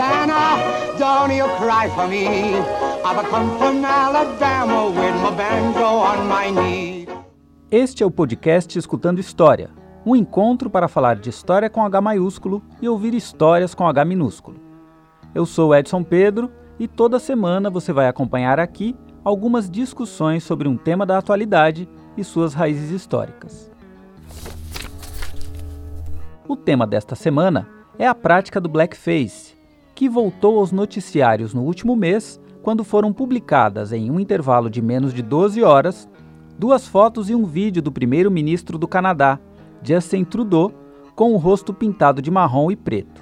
Don't you cry for me. I've come from Alabama with my banjo on my knee. Este é o podcast Escutando História, um encontro para falar de história com H maiúsculo e ouvir histórias com H minúsculo. Eu sou Edson Pedro e toda semana você vai acompanhar aqui algumas discussões sobre um tema da atualidade e suas raízes históricas. O tema desta semana é a prática do blackface, que voltou aos noticiários no último mês, quando foram publicadas em um intervalo de menos de 12 horas duas fotos e um vídeo do primeiro-ministro do Canadá, Justin Trudeau, com o rosto pintado de marrom e preto.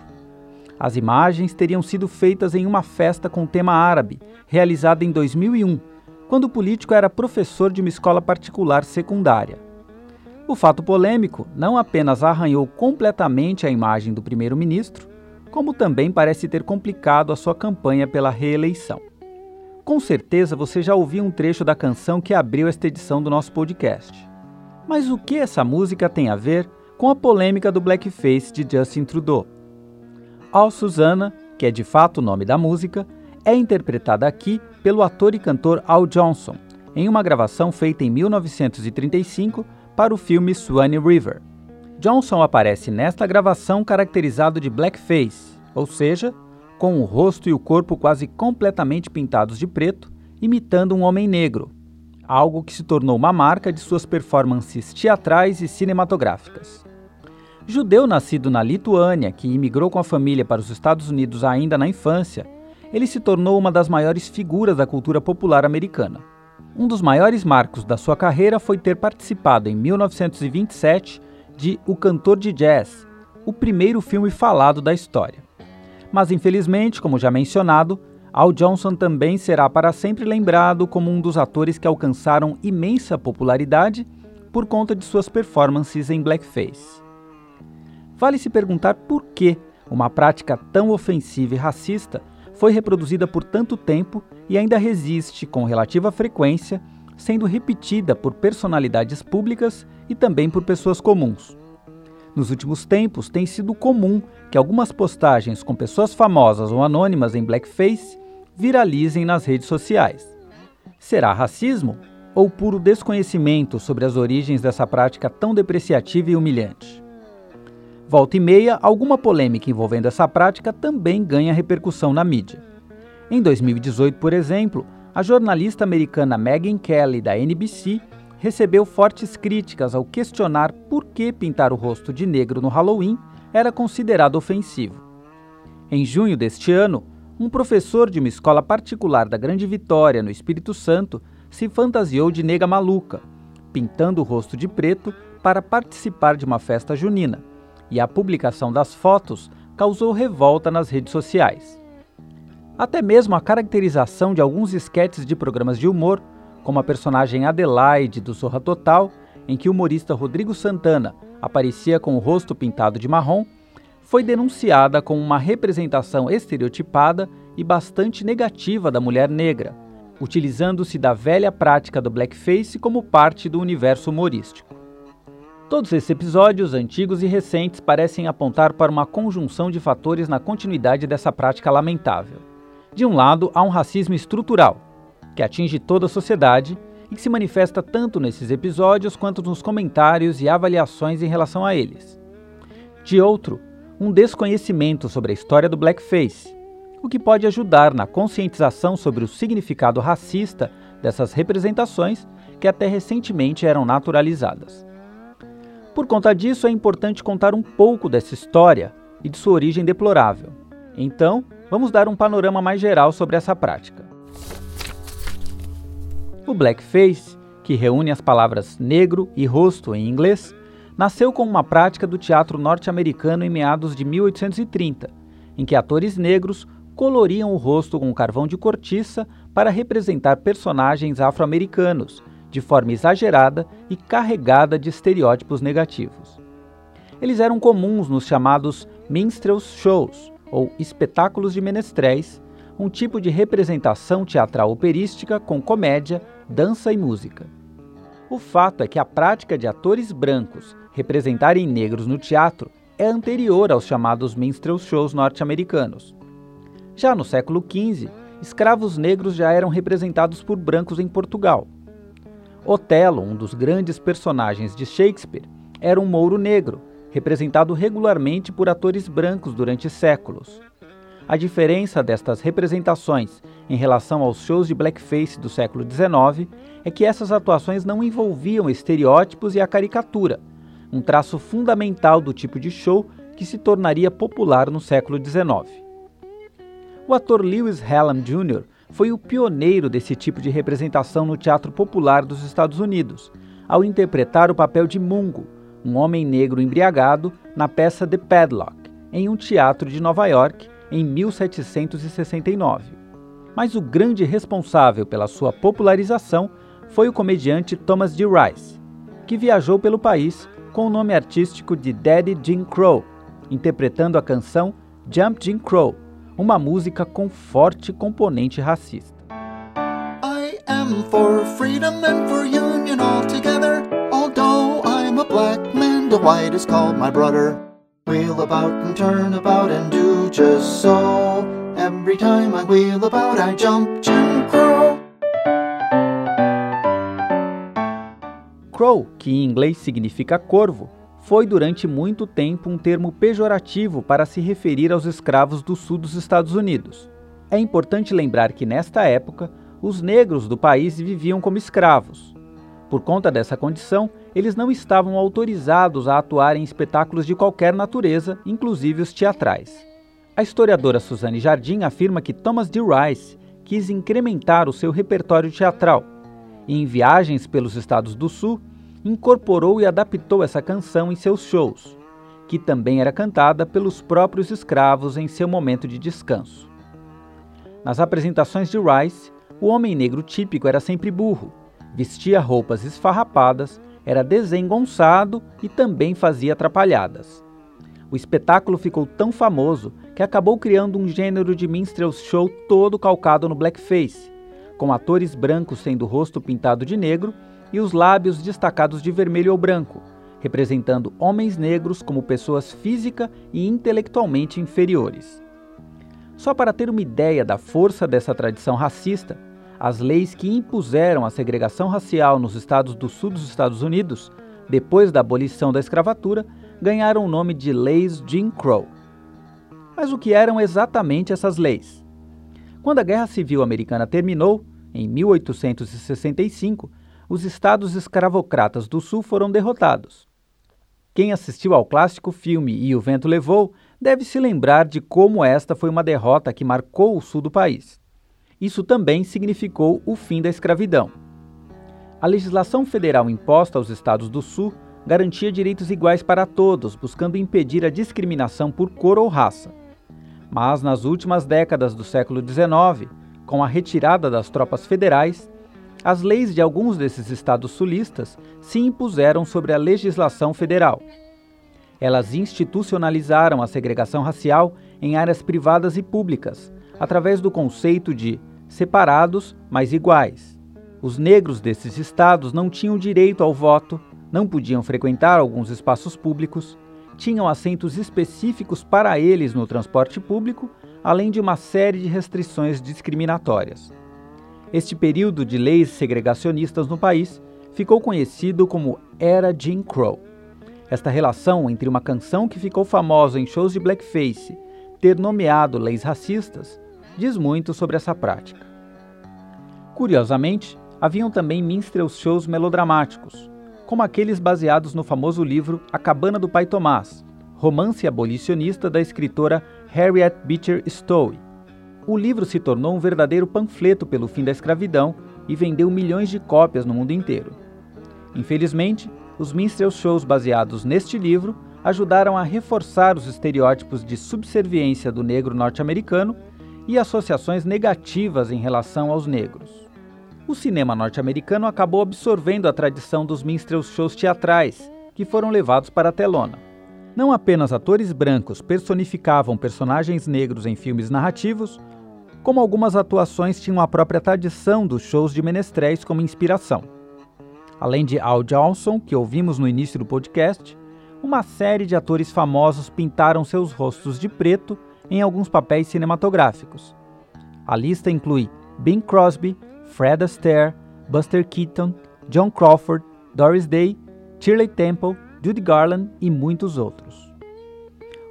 As imagens teriam sido feitas em uma festa com tema árabe, realizada em 2001, quando o político era professor de uma escola particular secundária. O fato polêmico não apenas arranhou completamente a imagem do primeiro-ministro, como também parece ter complicado a sua campanha pela reeleição. Com certeza você já ouviu um trecho da canção que abriu esta edição do nosso podcast. Mas o que essa música tem a ver com a polêmica do blackface de Justin Trudeau? All Susanna, que é de fato o nome da música, é interpretada aqui pelo ator e cantor Al Johnson, em uma gravação feita em 1935 para o filme Swanee River. Johnson aparece nesta gravação caracterizado de blackface, ou seja, com o rosto e o corpo quase completamente pintados de preto, imitando um homem negro, algo que se tornou uma marca de suas performances teatrais e cinematográficas. Judeu nascido na Lituânia, que imigrou com a família para os Estados Unidos ainda na infância, ele se tornou uma das maiores figuras da cultura popular americana. Um dos maiores marcos da sua carreira foi ter participado em 1927 de O Cantor de Jazz, o primeiro filme falado da história. Mas infelizmente, como já mencionado, Al Johnson também será para sempre lembrado como um dos atores que alcançaram imensa popularidade por conta de suas performances em blackface. Vale se perguntar por que uma prática tão ofensiva e racista foi reproduzida por tanto tempo e ainda resiste com relativa frequência, sendo repetida por personalidades públicas e também por pessoas comuns. Nos últimos tempos, tem sido comum que algumas postagens com pessoas famosas ou anônimas em blackface viralizem nas redes sociais. Será racismo ou puro desconhecimento sobre as origens dessa prática tão depreciativa e humilhante? Volta e meia, alguma polêmica envolvendo essa prática também ganha repercussão na mídia. Em 2018, por exemplo, a jornalista americana Megyn Kelly, da NBC, recebeu fortes críticas ao questionar por que pintar o rosto de negro no Halloween era considerado ofensivo. Em junho deste ano, um professor de uma escola particular da Grande Vitória, no Espírito Santo, se fantasiou de nega maluca, pintando o rosto de preto para participar de uma festa junina e a publicação das fotos causou revolta nas redes sociais. Até mesmo a caracterização de alguns esquetes de programas de humor, como a personagem Adelaide do Zorra Total, em que o humorista Rodrigo Santana aparecia com o rosto pintado de marrom, foi denunciada como uma representação estereotipada e bastante negativa da mulher negra, utilizando-se da velha prática do blackface como parte do universo humorístico. Todos esses episódios, antigos e recentes, parecem apontar para uma conjunção de fatores na continuidade dessa prática lamentável. De um lado, há um racismo estrutural, que atinge toda a sociedade e que se manifesta tanto nesses episódios quanto nos comentários e avaliações em relação a eles. De outro, um desconhecimento sobre a história do blackface, o que pode ajudar na conscientização sobre o significado racista dessas representações que até recentemente eram naturalizadas. Por conta disso, é importante contar um pouco dessa história e de sua origem deplorável. Então, vamos dar um panorama mais geral sobre essa prática. O blackface, que reúne as palavras negro e rosto em inglês, nasceu como uma prática do teatro norte-americano em meados de 1830, em que atores negros coloriam o rosto com carvão de cortiça para representar personagens afro-americanos, de forma exagerada e carregada de estereótipos negativos. Eles eram comuns nos chamados minstrels shows, ou espetáculos de menestréis, um tipo de representação teatral operística com comédia, dança e música. O fato é que a prática de atores brancos representarem negros no teatro é anterior aos chamados minstrel shows norte-americanos. Já no século XV, escravos negros já eram representados por brancos em Portugal. Otelo, um dos grandes personagens de Shakespeare, era um mouro negro, representado regularmente por atores brancos durante séculos. A diferença destas representações em relação aos shows de blackface do século XIX é que essas atuações não envolviam estereótipos e a caricatura, um traço fundamental do tipo de show que se tornaria popular no século XIX. O ator Lewis Hallam Jr. foi o pioneiro desse tipo de representação no teatro popular dos Estados Unidos, ao interpretar o papel de Mungo, um homem negro embriagado, na peça The Padlock, em um teatro de Nova York, em 1769. Mas o grande responsável pela sua popularização foi o comediante Thomas D. Rice, que viajou pelo país com o nome artístico de Daddy Jim Crow, interpretando a canção Jump Jim Crow, uma música com forte componente racista. I am for freedom and for union altogether, although I'm a black the white is called my brother. Wheel about and turn about and do just so. Every time I wheel about, I jump Jim Crow. Crow, que em inglês significa corvo, foi durante muito tempo um termo pejorativo para se referir aos escravos do sul dos Estados Unidos. É importante lembrar que nesta época, os negros do país viviam como escravos. Por conta dessa condição, eles não estavam autorizados a atuar em espetáculos de qualquer natureza, inclusive os teatrais. A historiadora Suzanne Jardim afirma que Thomas D. Rice quis incrementar o seu repertório teatral e, em viagens pelos estados do Sul, incorporou e adaptou essa canção em seus shows, que também era cantada pelos próprios escravos em seu momento de descanso. Nas apresentações de Rice, o homem negro típico era sempre burro, vestia roupas esfarrapadas, era desengonçado e também fazia atrapalhadas. O espetáculo ficou tão famoso que acabou criando um gênero de minstrel show todo calcado no blackface, com atores brancos sendo o rosto pintado de negro e os lábios destacados de vermelho ou branco, representando homens negros como pessoas física e intelectualmente inferiores. Só para ter uma ideia da força dessa tradição racista, as leis que impuseram a segregação racial nos estados do sul dos Estados Unidos, depois da abolição da escravatura, ganharam o nome de Leis Jim Crow. Mas o que eram exatamente essas leis? Quando a Guerra Civil Americana terminou, em 1865, os estados escravocratas do Sul foram derrotados. Quem assistiu ao clássico filme E o Vento Levou deve se lembrar de como esta foi uma derrota que marcou o sul do país. Isso também significou o fim da escravidão. A legislação federal imposta aos estados do Sul garantia direitos iguais para todos, buscando impedir a discriminação por cor ou raça. Mas nas últimas décadas do século XIX, com a retirada das tropas federais, as leis de alguns desses estados sulistas se impuseram sobre a legislação federal. Elas institucionalizaram a segregação racial em áreas privadas e públicas, através do conceito de separados, mas iguais. Os negros desses estados não tinham direito ao voto, não podiam frequentar alguns espaços públicos, tinham assentos específicos para eles no transporte público, além de uma série de restrições discriminatórias. Este período de leis segregacionistas no país ficou conhecido como Era Jim Crow. Esta relação entre uma canção que ficou famosa em shows de blackface ter nomeado leis racistas diz muito sobre essa prática. Curiosamente, haviam também minstrel shows melodramáticos, como aqueles baseados no famoso livro A Cabana do Pai Tomás, romance abolicionista da escritora Harriet Beecher Stowe. O livro se tornou um verdadeiro panfleto pelo fim da escravidão e vendeu milhões de cópias no mundo inteiro. Infelizmente, os minstrel shows baseados neste livro ajudaram a reforçar os estereótipos de subserviência do negro norte-americano e associações negativas em relação aos negros. O cinema norte-americano acabou absorvendo a tradição dos minstrel shows teatrais, que foram levados para a telona. Não apenas atores brancos personificavam personagens negros em filmes narrativos, como algumas atuações tinham a própria tradição dos shows de menestréis como inspiração. Além de Al Johnson, que ouvimos no início do podcast, uma série de atores famosos pintaram seus rostos de preto em alguns papéis cinematográficos. A lista inclui Bing Crosby, Fred Astaire, Buster Keaton, John Crawford, Doris Day, Shirley Temple, Judy Garland e muitos outros.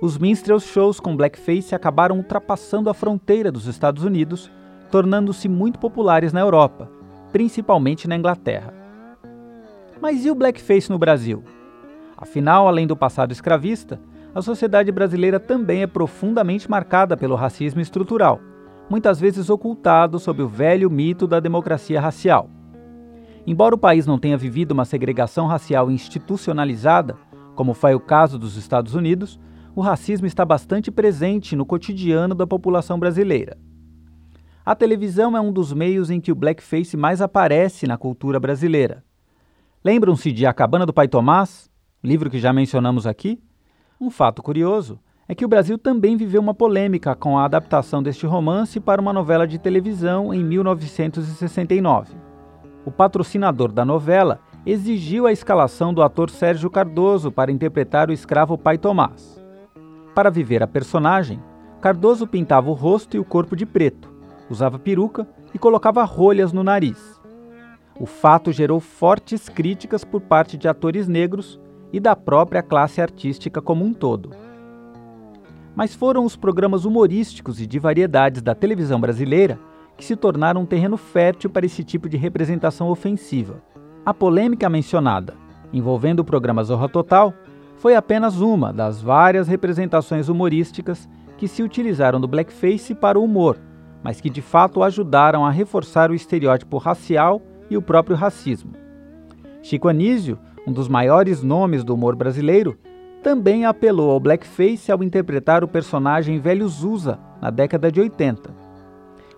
Os minstrel shows com blackface acabaram ultrapassando a fronteira dos Estados Unidos, tornando-se muito populares na Europa, principalmente na Inglaterra. Mas e o blackface no Brasil? Afinal, além do passado escravista, a sociedade brasileira também é profundamente marcada pelo racismo estrutural, muitas vezes ocultado sob o velho mito da democracia racial. Embora o país não tenha vivido uma segregação racial institucionalizada, como foi o caso dos Estados Unidos, o racismo está bastante presente no cotidiano da população brasileira. A televisão é um dos meios em que o blackface mais aparece na cultura brasileira. Lembram-se de A Cabana do Pai Tomás, livro que já mencionamos aqui? Um fato curioso é que o Brasil também viveu uma polêmica com a adaptação deste romance para uma novela de televisão em 1969. O patrocinador da novela exigiu a escalação do ator Sérgio Cardoso para interpretar o escravo Pai Tomás. Para viver a personagem, Cardoso pintava o rosto e o corpo de preto, usava peruca e colocava rolhas no nariz. O fato gerou fortes críticas por parte de atores negros e da própria classe artística como um todo. Mas foram os programas humorísticos e de variedades da televisão brasileira que se tornaram um terreno fértil para esse tipo de representação ofensiva. A polêmica mencionada, envolvendo o programa Zorra Total, foi apenas uma das várias representações humorísticas que se utilizaram do blackface para o humor, mas que de fato ajudaram a reforçar o estereótipo racial e o próprio racismo. Chico Anísio um dos maiores nomes do humor brasileiro, também apelou ao blackface ao interpretar o personagem Velho Zusa na década de 80.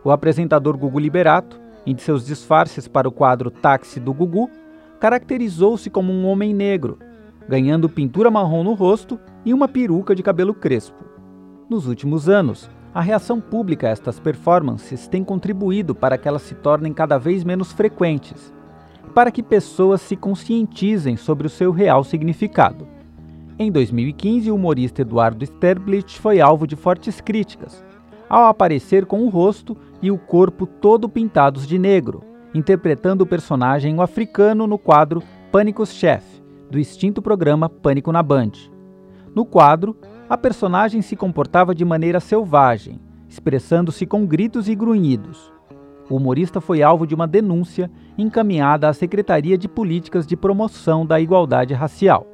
O apresentador Gugu Liberato, em seus disfarces para o quadro Táxi do Gugu, caracterizou-se como um homem negro, ganhando pintura marrom no rosto e uma peruca de cabelo crespo. Nos últimos anos, a reação pública a estas performances tem contribuído para que elas se tornem cada vez menos frequentes para que pessoas se conscientizem sobre o seu real significado. Em 2015, o humorista Eduardo Sterblich foi alvo de fortes críticas, ao aparecer com o rosto e o corpo todo pintados de negro, interpretando o personagem o africano no quadro Pânicos Chef, do extinto programa Pânico na Band. No quadro, a personagem se comportava de maneira selvagem, expressando-se com gritos e grunhidos o humorista foi alvo de uma denúncia encaminhada à Secretaria de Políticas de Promoção da Igualdade Racial.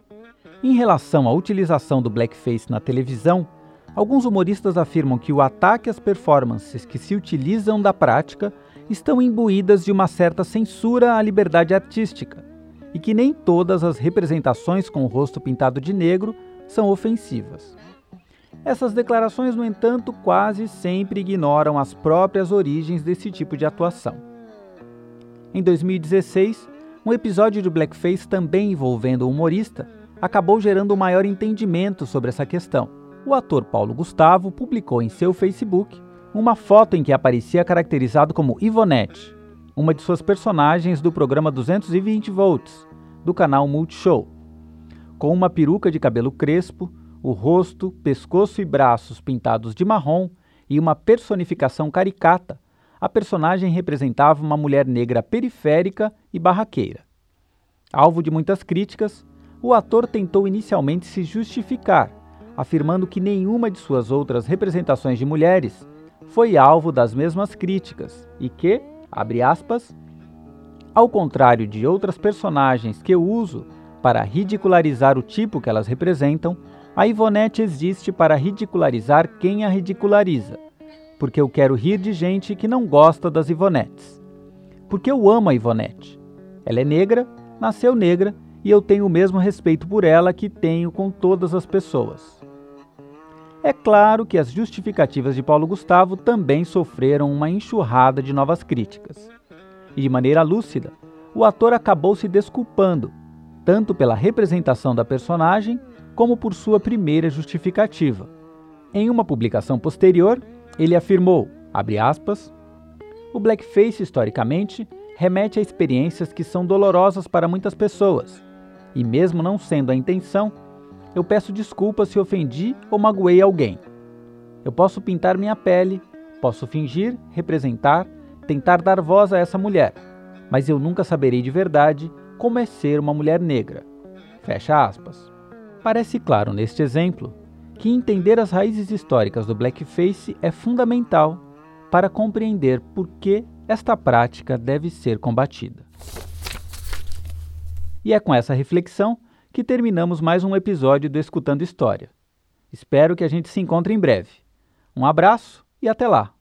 Em relação à utilização do blackface na televisão, alguns humoristas afirmam que o ataque às performances que se utilizam da prática estão imbuídas de uma certa censura à liberdade artística e que nem todas as representações com o rosto pintado de negro são ofensivas. Essas declarações, no entanto, quase sempre ignoram as próprias origens desse tipo de atuação. Em 2016, um episódio de Blackface também envolvendo o humorista acabou gerando um maior entendimento sobre essa questão. O ator Paulo Gustavo publicou em seu Facebook uma foto em que aparecia caracterizado como Ivonette, uma de suas personagens do programa 220 Volts, do canal Multishow. Com uma peruca de cabelo crespo, o rosto, pescoço e braços pintados de marrom e uma personificação caricata, a personagem representava uma mulher negra periférica e barraqueira. Alvo de muitas críticas, o ator tentou inicialmente se justificar, afirmando que nenhuma de suas outras representações de mulheres foi alvo das mesmas críticas e que, abre aspas, ao contrário de outras personagens que eu uso para ridicularizar o tipo que elas representam, a Ivonete existe para ridicularizar quem a ridiculariza, porque eu quero rir de gente que não gosta das Ivonetes. Porque eu amo a Ivonete. Ela é negra, nasceu negra e eu tenho o mesmo respeito por ela que tenho com todas as pessoas. É claro que as justificativas de Paulo Gustavo também sofreram uma enxurrada de novas críticas. E de maneira lúcida, o ator acabou se desculpando, tanto pela representação da personagem como por sua primeira justificativa. Em uma publicação posterior, ele afirmou, aspas, o blackface, historicamente, remete a experiências que são dolorosas para muitas pessoas, e mesmo não sendo a intenção, eu peço desculpas se ofendi ou magoei alguém. Eu posso pintar minha pele, posso fingir, representar, tentar dar voz a essa mulher, mas eu nunca saberei de verdade como é ser uma mulher negra. Fecha aspas. Parece claro neste exemplo que entender as raízes históricas do blackface é fundamental para compreender por que esta prática deve ser combatida. E é com essa reflexão que terminamos mais um episódio do Escutando História. Espero que a gente se encontre em breve. Um abraço e até lá!